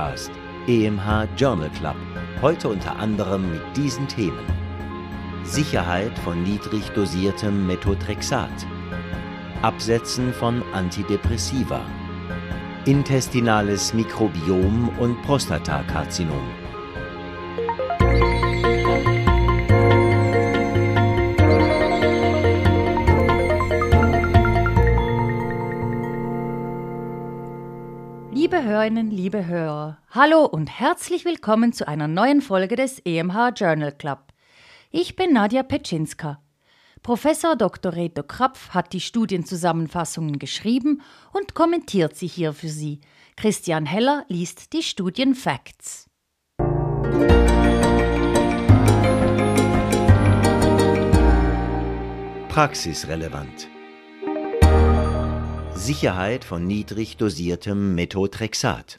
Podcast, EMH Journal Club. Heute unter anderem mit diesen Themen: Sicherheit von niedrig dosiertem Methotrexat, Absetzen von Antidepressiva, intestinales Mikrobiom und Prostatakarzinom. Liebe Hörerinnen, liebe Hörer, hallo und herzlich willkommen zu einer neuen Folge des EMH Journal Club. Ich bin Nadja Petschinska. Professor Dr. Reto Krapf hat die Studienzusammenfassungen geschrieben und kommentiert sie hier für Sie. Christian Heller liest die Studienfacts. Praxisrelevant Sicherheit von niedrig dosiertem Methotrexat.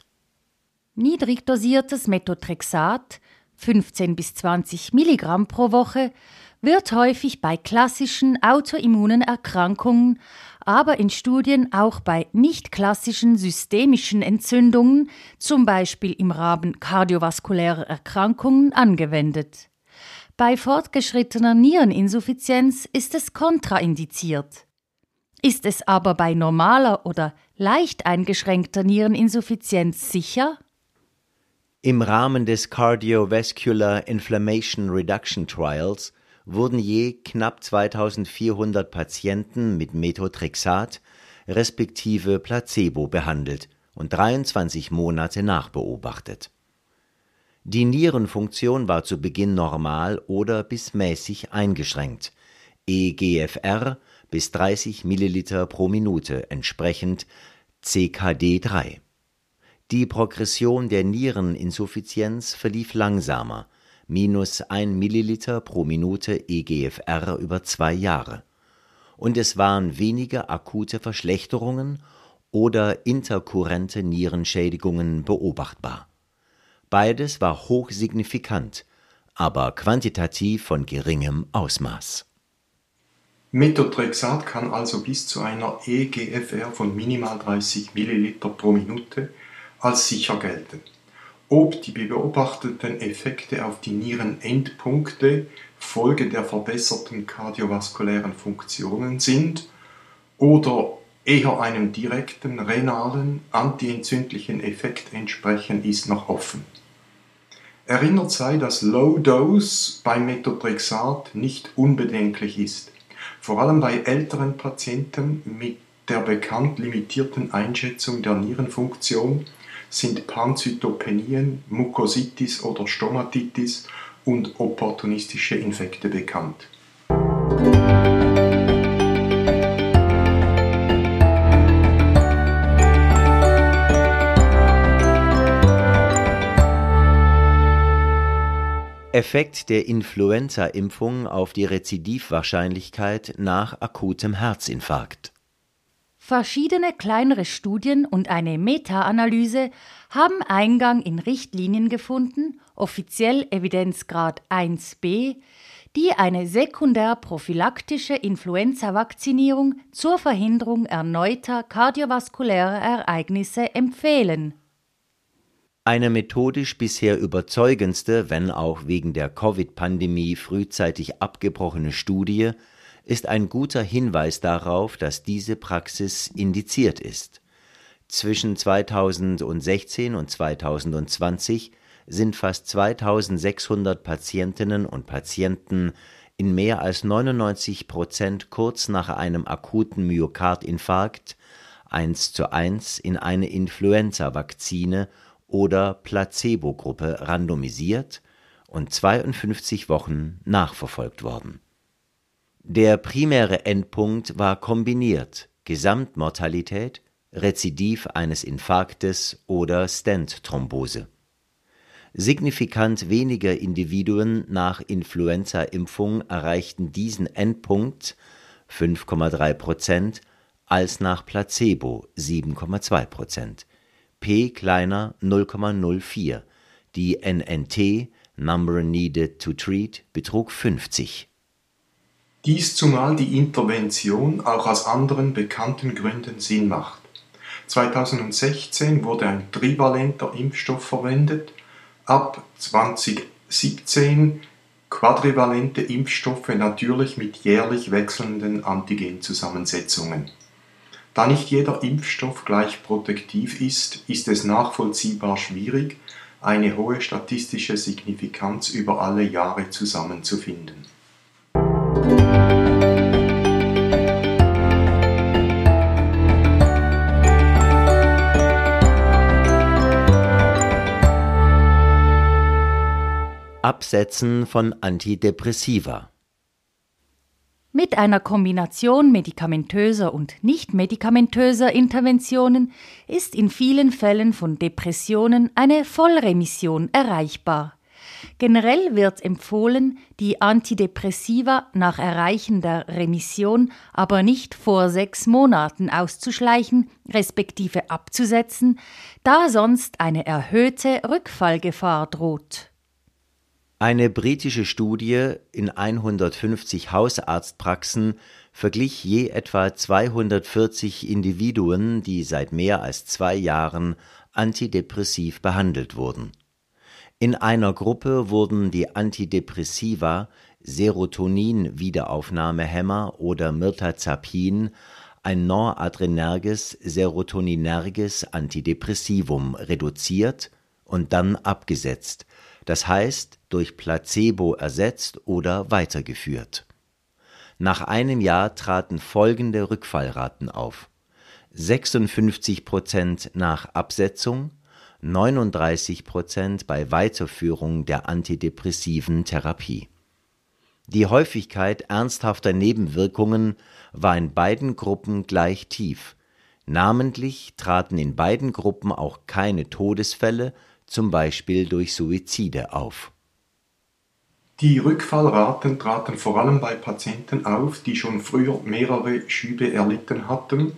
Niedrig dosiertes Methotrexat, 15 bis 20 Milligramm pro Woche, wird häufig bei klassischen autoimmunen Erkrankungen, aber in Studien auch bei nicht klassischen systemischen Entzündungen, zum Beispiel im Rahmen kardiovaskulärer Erkrankungen, angewendet. Bei fortgeschrittener Niereninsuffizienz ist es kontraindiziert. Ist es aber bei normaler oder leicht eingeschränkter Niereninsuffizienz sicher? Im Rahmen des Cardiovascular Inflammation Reduction Trials wurden je knapp 2400 Patienten mit Methotrexat respektive Placebo behandelt und 23 Monate nachbeobachtet. Die Nierenfunktion war zu Beginn normal oder bis mäßig eingeschränkt. EGFR bis 30 Milliliter pro Minute, entsprechend CKD3. Die Progression der Niereninsuffizienz verlief langsamer, minus 1 Milliliter pro Minute EGFR über zwei Jahre. Und es waren weniger akute Verschlechterungen oder interkurrente Nierenschädigungen beobachtbar. Beides war hochsignifikant, aber quantitativ von geringem Ausmaß. Methotrexat kann also bis zu einer eGFR von minimal 30 ml pro Minute als sicher gelten. Ob die beobachteten Effekte auf die Nierenendpunkte Folge der verbesserten kardiovaskulären Funktionen sind oder eher einem direkten renalen antientzündlichen Effekt entsprechen, ist noch offen. Erinnert sei, dass Low Dose beim Methotrexat nicht unbedenklich ist. Vor allem bei älteren Patienten mit der bekannt limitierten Einschätzung der Nierenfunktion sind Panzytopenien, Mukositis oder Stomatitis und opportunistische Infekte bekannt. Effekt der Influenza-Impfung auf die Rezidivwahrscheinlichkeit nach akutem Herzinfarkt. Verschiedene kleinere Studien und eine Meta-Analyse haben Eingang in Richtlinien gefunden, offiziell Evidenzgrad 1b, die eine sekundär-prophylaktische Influenza-Vakzinierung zur Verhinderung erneuter kardiovaskulärer Ereignisse empfehlen eine methodisch bisher überzeugendste, wenn auch wegen der Covid-Pandemie frühzeitig abgebrochene Studie ist ein guter Hinweis darauf, dass diese Praxis indiziert ist. Zwischen 2016 und 2020 sind fast 2600 Patientinnen und Patienten in mehr als 99 Prozent kurz nach einem akuten Myokardinfarkt 1 zu 1 in eine Influenza-Vakzine oder Placebo-Gruppe randomisiert und 52 Wochen nachverfolgt worden. Der primäre Endpunkt war kombiniert Gesamtmortalität, Rezidiv eines Infarktes oder Stent-Thrombose. Signifikant weniger Individuen nach Influenza-Impfung erreichten diesen Endpunkt 5,3 Prozent als nach Placebo 7,2 Prozent p kleiner 0,04. Die NNT Number Needed to Treat betrug 50. Dies zumal die Intervention auch aus anderen bekannten Gründen Sinn macht. 2016 wurde ein trivalenter Impfstoff verwendet, ab 2017 quadrivalente Impfstoffe natürlich mit jährlich wechselnden Antigenzusammensetzungen. Da nicht jeder Impfstoff gleich protektiv ist, ist es nachvollziehbar schwierig, eine hohe statistische Signifikanz über alle Jahre zusammenzufinden. Absetzen von Antidepressiva. Mit einer Kombination medikamentöser und nicht-medikamentöser Interventionen ist in vielen Fällen von Depressionen eine Vollremission erreichbar. Generell wird empfohlen, die Antidepressiva nach Erreichen der Remission aber nicht vor sechs Monaten auszuschleichen, respektive abzusetzen, da sonst eine erhöhte Rückfallgefahr droht. Eine britische Studie in 150 Hausarztpraxen verglich je etwa 240 Individuen, die seit mehr als zwei Jahren antidepressiv behandelt wurden. In einer Gruppe wurden die Antidepressiva Serotonin-Wiederaufnahmehemmer oder Mirtazapin, ein noradrenerges serotoninerges Antidepressivum, reduziert und dann abgesetzt das heißt durch Placebo ersetzt oder weitergeführt. Nach einem Jahr traten folgende Rückfallraten auf 56 Prozent nach Absetzung, 39 Prozent bei Weiterführung der antidepressiven Therapie. Die Häufigkeit ernsthafter Nebenwirkungen war in beiden Gruppen gleich tief. Namentlich traten in beiden Gruppen auch keine Todesfälle zum Beispiel durch Suizide auf. Die Rückfallraten traten vor allem bei Patienten auf, die schon früher mehrere Schübe erlitten hatten,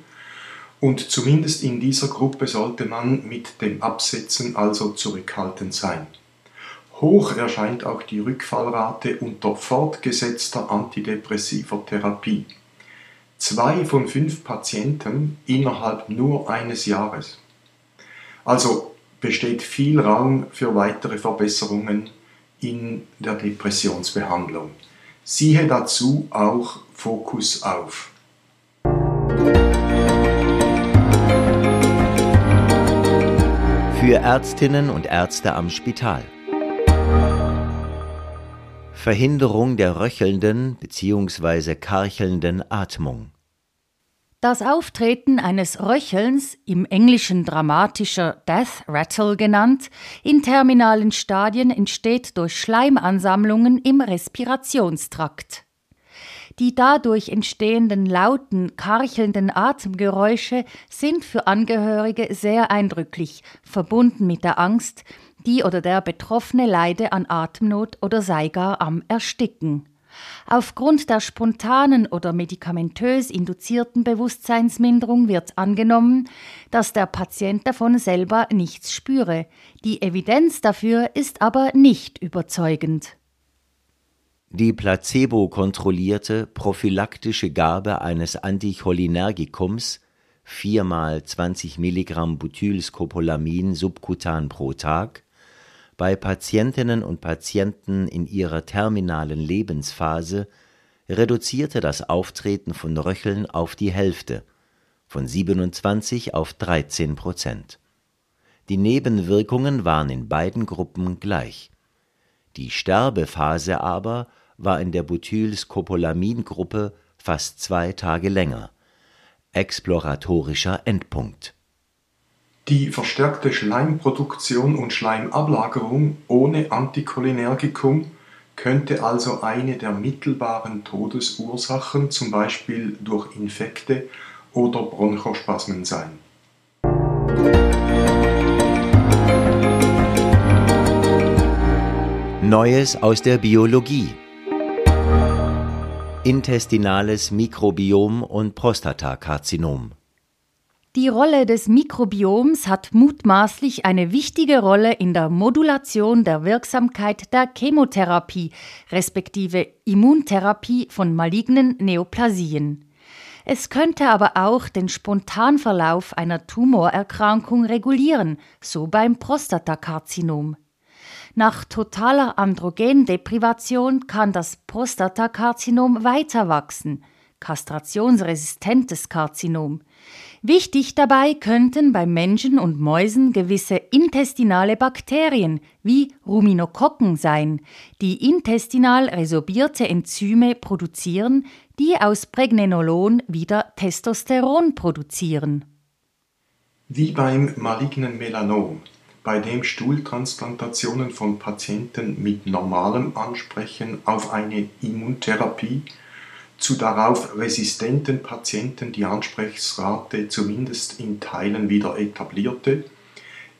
und zumindest in dieser Gruppe sollte man mit dem Absetzen also zurückhaltend sein. Hoch erscheint auch die Rückfallrate unter fortgesetzter antidepressiver Therapie. Zwei von fünf Patienten innerhalb nur eines Jahres. Also besteht viel Raum für weitere Verbesserungen in der Depressionsbehandlung. Siehe dazu auch Fokus auf. Für Ärztinnen und Ärzte am Spital. Verhinderung der röchelnden bzw. karchelnden Atmung. Das Auftreten eines Röchelns, im Englischen dramatischer Death Rattle genannt, in terminalen Stadien entsteht durch Schleimansammlungen im Respirationstrakt. Die dadurch entstehenden lauten, karchelnden Atemgeräusche sind für Angehörige sehr eindrücklich, verbunden mit der Angst, die oder der Betroffene leide an Atemnot oder sei gar am Ersticken. Aufgrund der spontanen oder medikamentös induzierten Bewusstseinsminderung wird angenommen, dass der Patient davon selber nichts spüre. Die Evidenz dafür ist aber nicht überzeugend. Die placebo-kontrollierte prophylaktische Gabe eines Anticholinergikums 4 mal 20 Milligramm Butylscopolamin subkutan pro Tag bei Patientinnen und Patienten in ihrer terminalen Lebensphase reduzierte das Auftreten von Röcheln auf die Hälfte, von 27 auf 13 Prozent. Die Nebenwirkungen waren in beiden Gruppen gleich. Die Sterbephase aber war in der Butylscopolamin-Gruppe fast zwei Tage länger. Exploratorischer Endpunkt die verstärkte Schleimproduktion und Schleimablagerung ohne Anticholinergikum könnte also eine der mittelbaren Todesursachen, zum Beispiel durch Infekte oder Bronchospasmen sein. Neues aus der Biologie Intestinales Mikrobiom und Prostatakarzinom die Rolle des Mikrobioms hat mutmaßlich eine wichtige Rolle in der Modulation der Wirksamkeit der Chemotherapie respektive Immuntherapie von malignen Neoplasien. Es könnte aber auch den Spontanverlauf einer Tumorerkrankung regulieren, so beim Prostatakarzinom. Nach totaler Androgendeprivation kann das Prostatakarzinom weiter wachsen, kastrationsresistentes Karzinom. Wichtig dabei könnten bei Menschen und Mäusen gewisse intestinale Bakterien wie Ruminokokken sein, die intestinal resorbierte Enzyme produzieren, die aus Pregnenolon wieder Testosteron produzieren. Wie beim malignen Melanom, bei dem Stuhltransplantationen von Patienten mit normalem Ansprechen auf eine Immuntherapie zu darauf resistenten Patienten die Ansprechungsrate zumindest in Teilen wieder etablierte,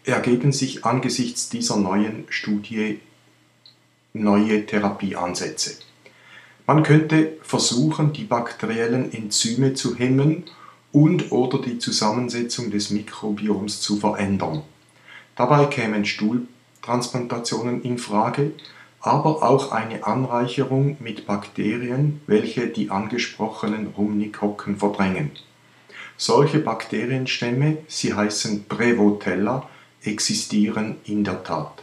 ergeben sich angesichts dieser neuen Studie neue Therapieansätze. Man könnte versuchen, die bakteriellen Enzyme zu hemmen und oder die Zusammensetzung des Mikrobioms zu verändern. Dabei kämen Stuhltransplantationen in Frage, aber auch eine Anreicherung mit Bakterien, welche die angesprochenen Rumnikokken verdrängen. Solche Bakterienstämme, sie heißen Prevotella, existieren in der Tat.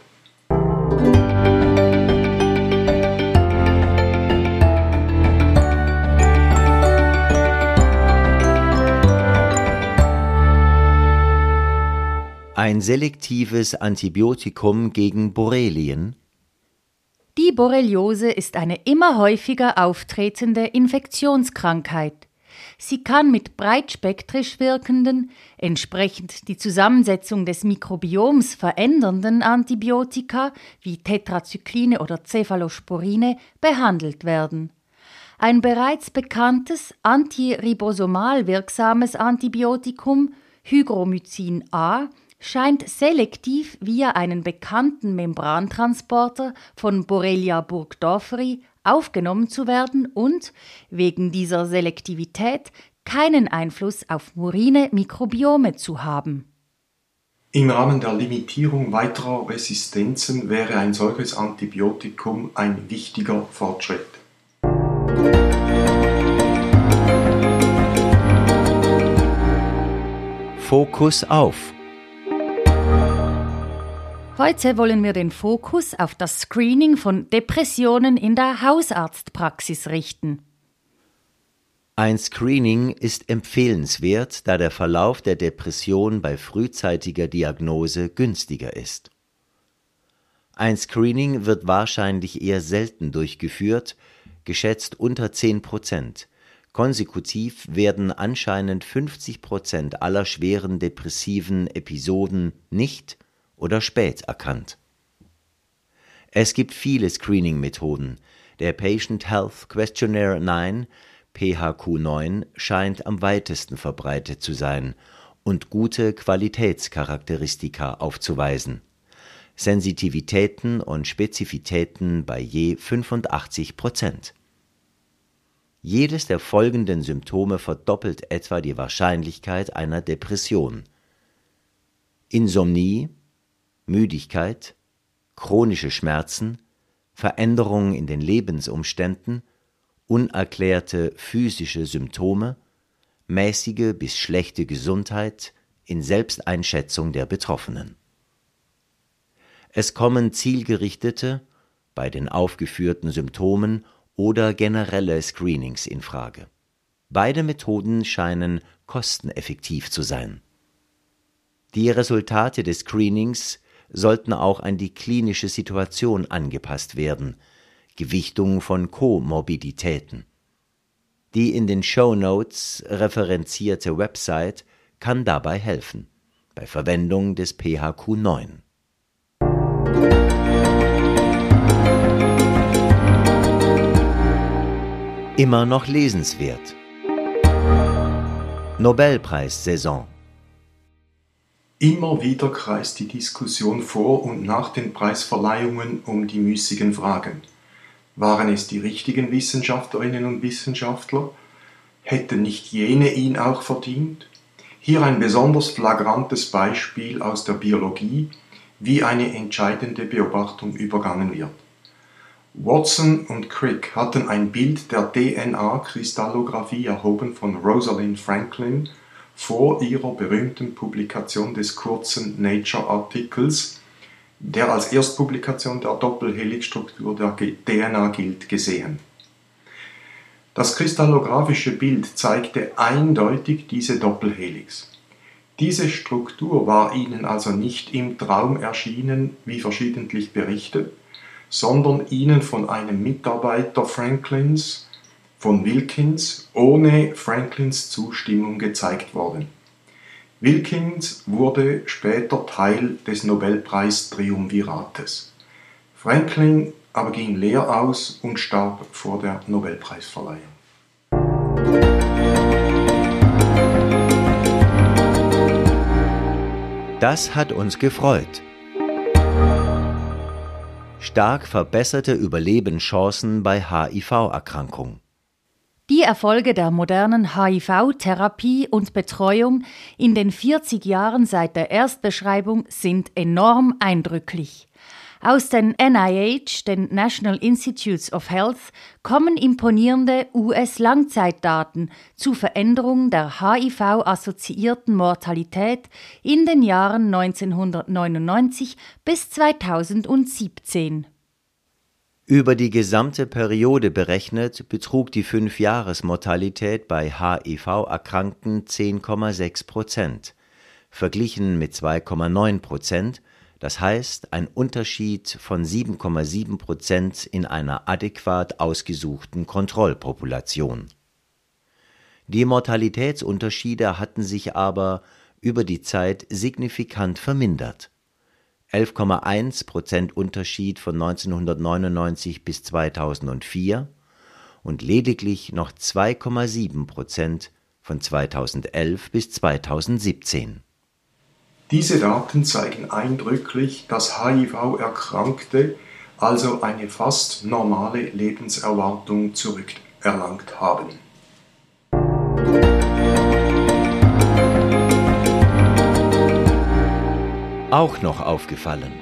Ein selektives Antibiotikum gegen Borrelien die Borreliose ist eine immer häufiger auftretende Infektionskrankheit. Sie kann mit breitspektrisch wirkenden, entsprechend die Zusammensetzung des Mikrobioms verändernden Antibiotika wie Tetrazykline oder Cephalosporine behandelt werden. Ein bereits bekanntes antiribosomal wirksames Antibiotikum Hygromycin A scheint selektiv via einen bekannten Membrantransporter von Borrelia burgdorferi aufgenommen zu werden und wegen dieser Selektivität keinen Einfluss auf murine Mikrobiome zu haben. Im Rahmen der Limitierung weiterer Resistenzen wäre ein solches Antibiotikum ein wichtiger Fortschritt. Fokus auf Heute wollen wir den Fokus auf das Screening von Depressionen in der Hausarztpraxis richten. Ein Screening ist empfehlenswert, da der Verlauf der Depression bei frühzeitiger Diagnose günstiger ist. Ein Screening wird wahrscheinlich eher selten durchgeführt, geschätzt unter 10 Prozent. Konsekutiv werden anscheinend 50 Prozent aller schweren depressiven Episoden nicht oder spät erkannt. Es gibt viele Screening-Methoden. Der Patient Health Questionnaire 9 PHQ9 scheint am weitesten verbreitet zu sein und gute Qualitätscharakteristika aufzuweisen. Sensitivitäten und Spezifitäten bei je 85 Prozent. Jedes der folgenden Symptome verdoppelt etwa die Wahrscheinlichkeit einer Depression. Insomnie, Müdigkeit, chronische Schmerzen, Veränderungen in den Lebensumständen, unerklärte physische Symptome, mäßige bis schlechte Gesundheit in Selbsteinschätzung der Betroffenen. Es kommen zielgerichtete, bei den aufgeführten Symptomen oder generelle Screenings in Frage. Beide Methoden scheinen kosteneffektiv zu sein. Die Resultate des Screenings sollten auch an die klinische Situation angepasst werden, Gewichtung von Komorbiditäten. Die in den Show Notes referenzierte Website kann dabei helfen, bei Verwendung des PHQ 9. Immer noch lesenswert. Nobelpreissaison Immer wieder kreist die Diskussion vor und nach den Preisverleihungen um die müßigen Fragen. Waren es die richtigen Wissenschaftlerinnen und Wissenschaftler? Hätten nicht jene ihn auch verdient? Hier ein besonders flagrantes Beispiel aus der Biologie, wie eine entscheidende Beobachtung übergangen wird. Watson und Crick hatten ein Bild der DNA-Kristallographie erhoben von Rosalind Franklin vor ihrer berühmten Publikation des kurzen Nature-Artikels, der als Erstpublikation der Doppelhelixstruktur der DNA gilt, gesehen. Das kristallographische Bild zeigte eindeutig diese Doppelhelix. Diese Struktur war ihnen also nicht im Traum erschienen, wie verschiedentlich berichtet, sondern ihnen von einem Mitarbeiter Franklins, von Wilkins, ohne Franklins Zustimmung gezeigt worden. Wilkins wurde später Teil des Nobelpreis-Triumvirates. Franklin aber ging leer aus und starb vor der Nobelpreisverleihung. Das hat uns gefreut stark verbesserte Überlebenschancen bei HIV-Erkrankung. Die Erfolge der modernen HIV-Therapie und Betreuung in den 40 Jahren seit der Erstbeschreibung sind enorm eindrücklich. Aus den NIH, den National Institutes of Health, kommen imponierende US-Langzeitdaten zu Veränderungen der HIV-assoziierten Mortalität in den Jahren 1999 bis 2017. Über die gesamte Periode berechnet betrug die Fünfjahresmortalität bei HIV-Erkrankten 10,6 Prozent, verglichen mit 2,9 Prozent das heißt ein Unterschied von 7,7 Prozent in einer adäquat ausgesuchten Kontrollpopulation. Die Mortalitätsunterschiede hatten sich aber über die Zeit signifikant vermindert. 11,1 Prozent Unterschied von 1999 bis 2004 und lediglich noch 2,7 Prozent von 2011 bis 2017 diese Daten zeigen eindrücklich, dass HIV-Erkrankte also eine fast normale Lebenserwartung zurückerlangt haben. Auch noch aufgefallen.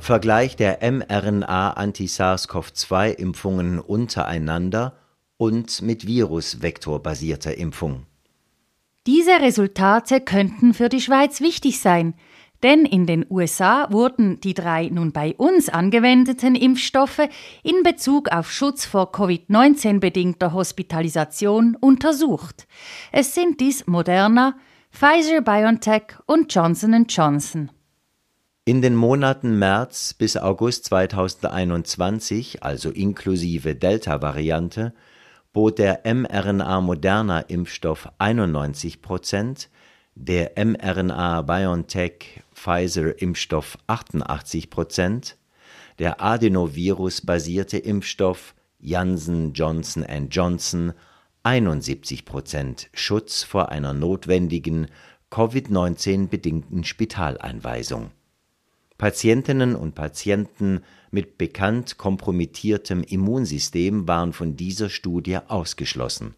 Vergleich der mRNA-Anti-SARS-CoV-2-Impfungen untereinander und mit virusvektorbasierter Impfung. Diese Resultate könnten für die Schweiz wichtig sein, denn in den USA wurden die drei nun bei uns angewendeten Impfstoffe in Bezug auf Schutz vor Covid-19 bedingter Hospitalisation untersucht. Es sind dies Moderna, Pfizer BioNTech und Johnson Johnson. In den Monaten März bis August 2021, also inklusive Delta-Variante, bot der mRNA-Moderna-Impfstoff 91 Prozent, der mRNA-BioNTech-Pfizer-Impfstoff 88 Prozent, der Adenovirus-basierte Impfstoff Janssen Johnson Johnson 71 Prozent Schutz vor einer notwendigen Covid-19-bedingten Spitaleinweisung. Patientinnen und Patienten mit bekannt kompromittiertem Immunsystem waren von dieser Studie ausgeschlossen.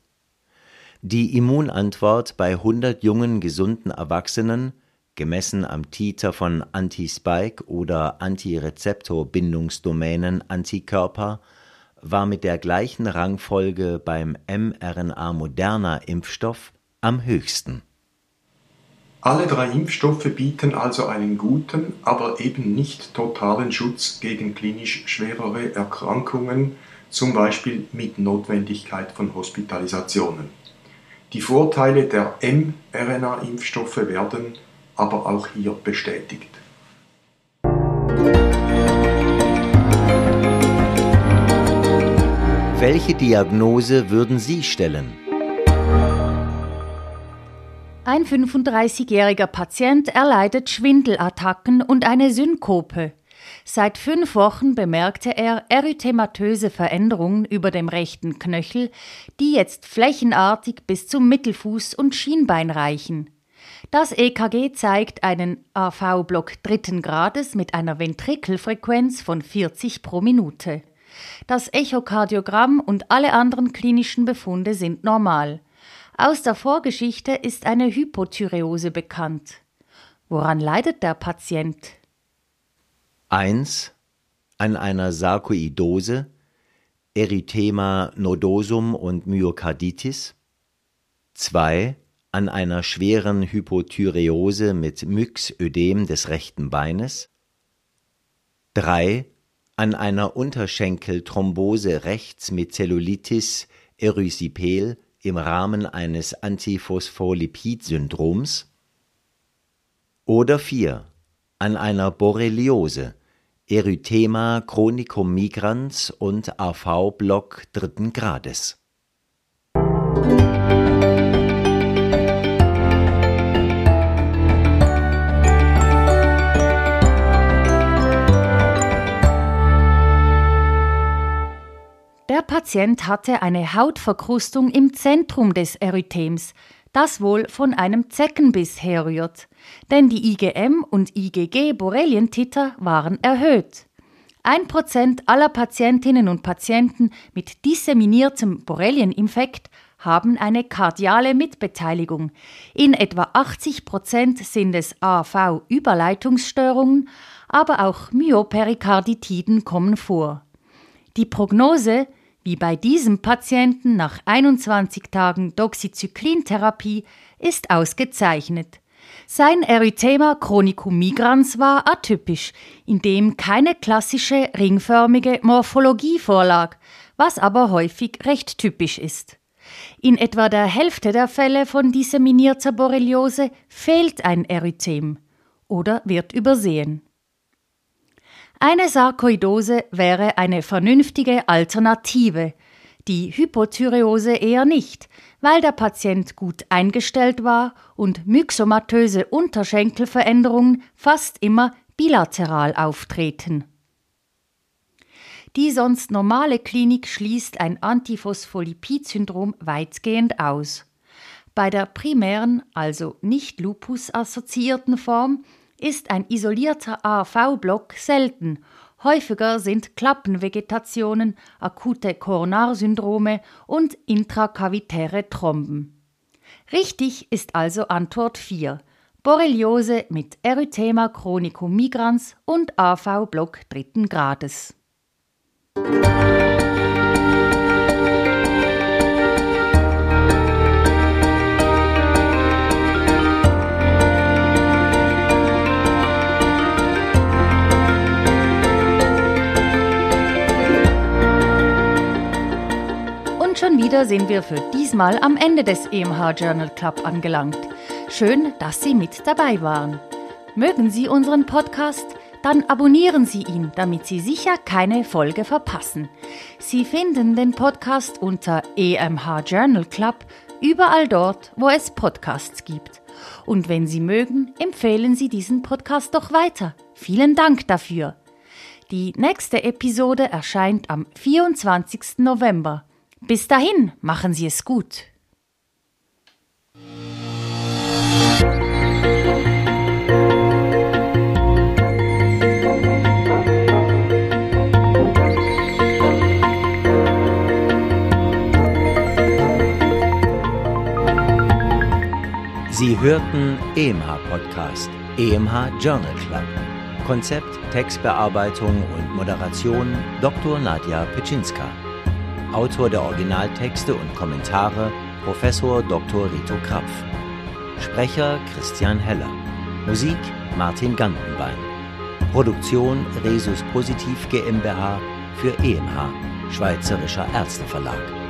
Die Immunantwort bei 100 jungen gesunden Erwachsenen, gemessen am Titer von Anti-Spike oder Antirezeptorbindungsdomänen Antikörper, war mit der gleichen Rangfolge beim mRNA-Moderna-Impfstoff am höchsten alle drei Impfstoffe bieten also einen guten, aber eben nicht totalen Schutz gegen klinisch schwerere Erkrankungen, zum Beispiel mit Notwendigkeit von Hospitalisationen. Die Vorteile der mRNA-Impfstoffe werden aber auch hier bestätigt. Welche Diagnose würden Sie stellen? Ein 35-jähriger Patient erleidet Schwindelattacken und eine Synkope. Seit fünf Wochen bemerkte er erythematöse Veränderungen über dem rechten Knöchel, die jetzt flächenartig bis zum Mittelfuß und Schienbein reichen. Das EKG zeigt einen AV-Block dritten Grades mit einer Ventrikelfrequenz von 40 pro Minute. Das Echokardiogramm und alle anderen klinischen Befunde sind normal. Aus der Vorgeschichte ist eine Hypothyreose bekannt. Woran leidet der Patient? 1. an einer Sarkoidose, Erythema nodosum und Myokarditis. 2. An einer schweren Hypothyreose mit Myxödem des rechten Beines. 3. An einer Unterschenkelthrombose rechts mit Zellulitis erysipel im Rahmen eines Antiphospholipid-Syndroms. Oder 4. An einer Borreliose, Erythema chronicum migrans und AV-Block dritten Grades. Patient hatte eine Hautverkrustung im Zentrum des Erythems, das wohl von einem Zeckenbiss herrührt denn die IgM und IgG-Borrelientiter waren erhöht. Ein Prozent aller Patientinnen und Patienten mit disseminiertem Borrelieninfekt haben eine kardiale Mitbeteiligung. In etwa 80 Prozent sind es AV-Überleitungsstörungen, aber auch Myoperikarditiden kommen vor. Die Prognose, wie bei diesem Patienten nach 21 Tagen Doxycyclin-Therapie, ist ausgezeichnet. Sein Erythema chronicum migrans war atypisch, in dem keine klassische ringförmige Morphologie vorlag, was aber häufig recht typisch ist. In etwa der Hälfte der Fälle von disseminierter Borreliose fehlt ein Erythem oder wird übersehen. Eine Sarkoidose wäre eine vernünftige Alternative, die Hypothyreose eher nicht, weil der Patient gut eingestellt war und myxomatöse Unterschenkelveränderungen fast immer bilateral auftreten. Die sonst normale Klinik schließt ein Antiphospholipid-Syndrom weitgehend aus. Bei der primären, also nicht Lupus-assoziierten Form, ist ein isolierter AV-Block selten Häufiger sind Klappenvegetationen, akute Koronarsyndrome und intrakavitäre Thromben. Richtig ist also Antwort 4. Borreliose mit Erythema chronicum migrans und AV-Block dritten Grades. Schon wieder sind wir für diesmal am Ende des EMH Journal Club angelangt. Schön, dass Sie mit dabei waren. Mögen Sie unseren Podcast? Dann abonnieren Sie ihn, damit Sie sicher keine Folge verpassen. Sie finden den Podcast unter EMH Journal Club überall dort, wo es Podcasts gibt. Und wenn Sie mögen, empfehlen Sie diesen Podcast doch weiter. Vielen Dank dafür. Die nächste Episode erscheint am 24. November. Bis dahin, machen Sie es gut. Sie hörten EMH Podcast, EMH Journal Club. Konzept, Textbearbeitung und Moderation Dr. Nadja Pitschinska. Autor der Originaltexte und Kommentare Professor Dr. Rito Krapf. Sprecher Christian Heller. Musik Martin Gantenbein. Produktion Resus Positiv GmbH für EMH, Schweizerischer Ärzteverlag.